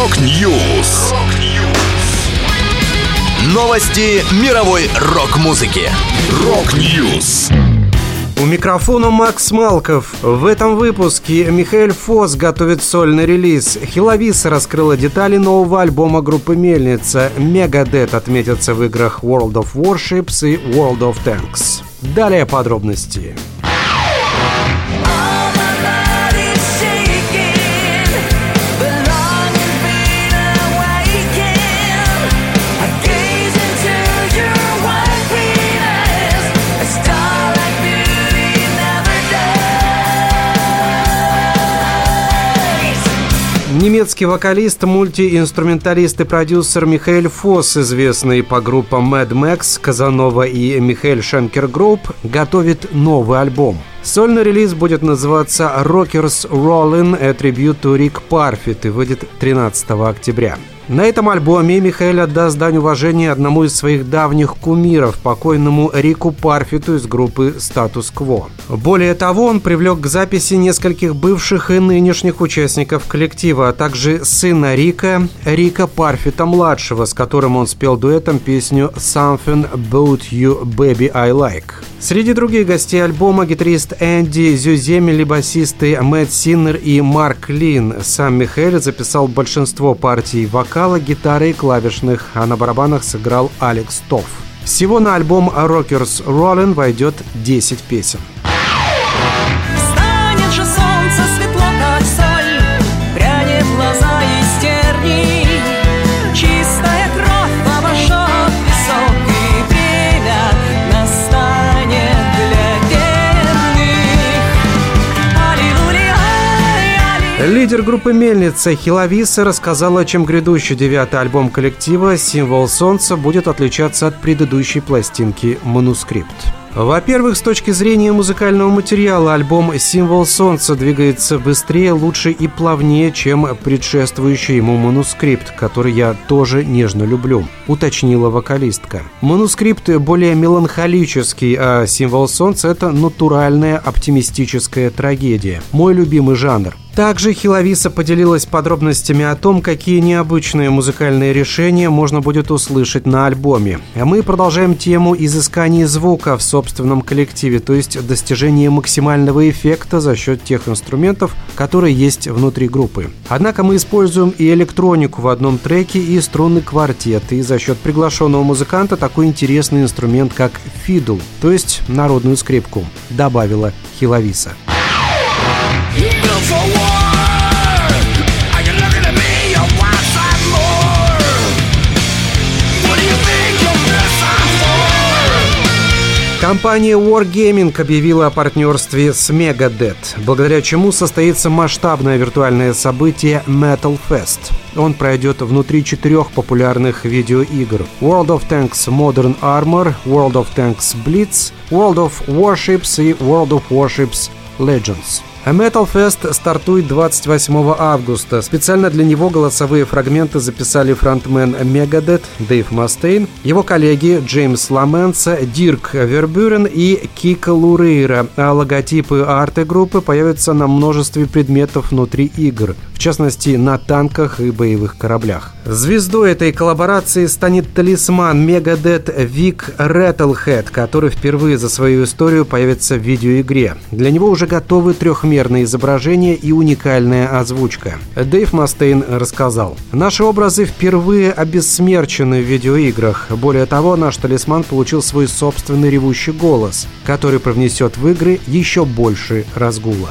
Rock News. Новости мировой рок-музыки. Rock News. У микрофона Макс Малков. В этом выпуске Михаэль Фосс готовит сольный релиз. Хелависа раскрыла детали нового альбома группы Мельница. Megadeth отметятся в играх World of Warships и World of Tanks. Далее подробности. Немецкий вокалист, мультиинструменталист и продюсер Михаэль Фосс, известный по группам Mad Max, Casanova и Michael Schenker Group, готовит новый альбом. Сольный релиз будет называться «Rockers Rollin' A Tribute to Rick Parfitt» и выйдет 13 октября. На этом альбоме Михаэль отдаст дань уважения одному из своих давних кумиров, покойному Рику Парфиту из группы «Status Quo». Более того, он привлек к записи нескольких бывших и нынешних участников коллектива, а также сына Рика, Рика Парфита-младшего, с которым он спел дуэтом песню «Something About You Baby I Like». Среди других гостей альбома гитарист Энди Зюземели, басисты Мэтт Синнер и Марк Лин. Сам Михаил записал большинство партий вокала, гитары и клавишных, а на барабанах сыграл Алекс Тофф. Всего на альбом Rockers Rollin' войдет 10 песен. Лидер группы «Мельница» Хелависа рассказала, чем грядущий девятый альбом коллектива «Символ солнца» будет отличаться от предыдущей пластинки «Манускрипт». Во-первых, с точки зрения музыкального материала, альбом «Символ солнца» двигается быстрее, лучше и плавнее, чем предшествующий ему манускрипт, который я тоже нежно люблю, уточнила вокалистка. Манускрипт более меланхолический, а «Символ солнца» — это натуральная оптимистическая трагедия. Мой любимый жанр. Также Хелависа поделилась подробностями о том, какие необычные музыкальные решения можно будет услышать на альбоме. А мы продолжаем тему изыскания звука в собственном коллективе, то есть достижения максимального эффекта за счет тех инструментов, которые есть внутри группы. Однако мы используем и электронику в одном треке, и струнный квартет, и за счет приглашенного музыканта такой интересный инструмент, как фидл, то есть народную скрипку, добавила Хиловиса. Компания Wargaming объявила о партнерстве с Megadeth, благодаря чему состоится масштабное виртуальное событие Metal Fest. Он пройдет внутри четырех популярных видеоигр World of Tanks Modern Armor, World of Tanks Blitz, World of Warships и World of Warships Legends. Metal Fest стартует 28 августа. Специально для него голосовые фрагменты записали фронтмен Megadeth Дэйв Мастейн, его коллеги Джеймс Ламенса, Дирк Вербюрен и Кика Лурейра, а логотипы арты группы появятся на множестве предметов внутри игр, частности на танках и боевых кораблях. Звездой этой коллаборации станет талисман Megadeth Вик Rattlehead, который впервые за свою историю появится в видеоигре. Для него уже готовы трех трехмерное изображение и уникальная озвучка. Дэйв Мастейн рассказал. Наши образы впервые обессмерчены в видеоиграх. Более того, наш талисман получил свой собственный ревущий голос, который привнесет в игры еще больше разгула.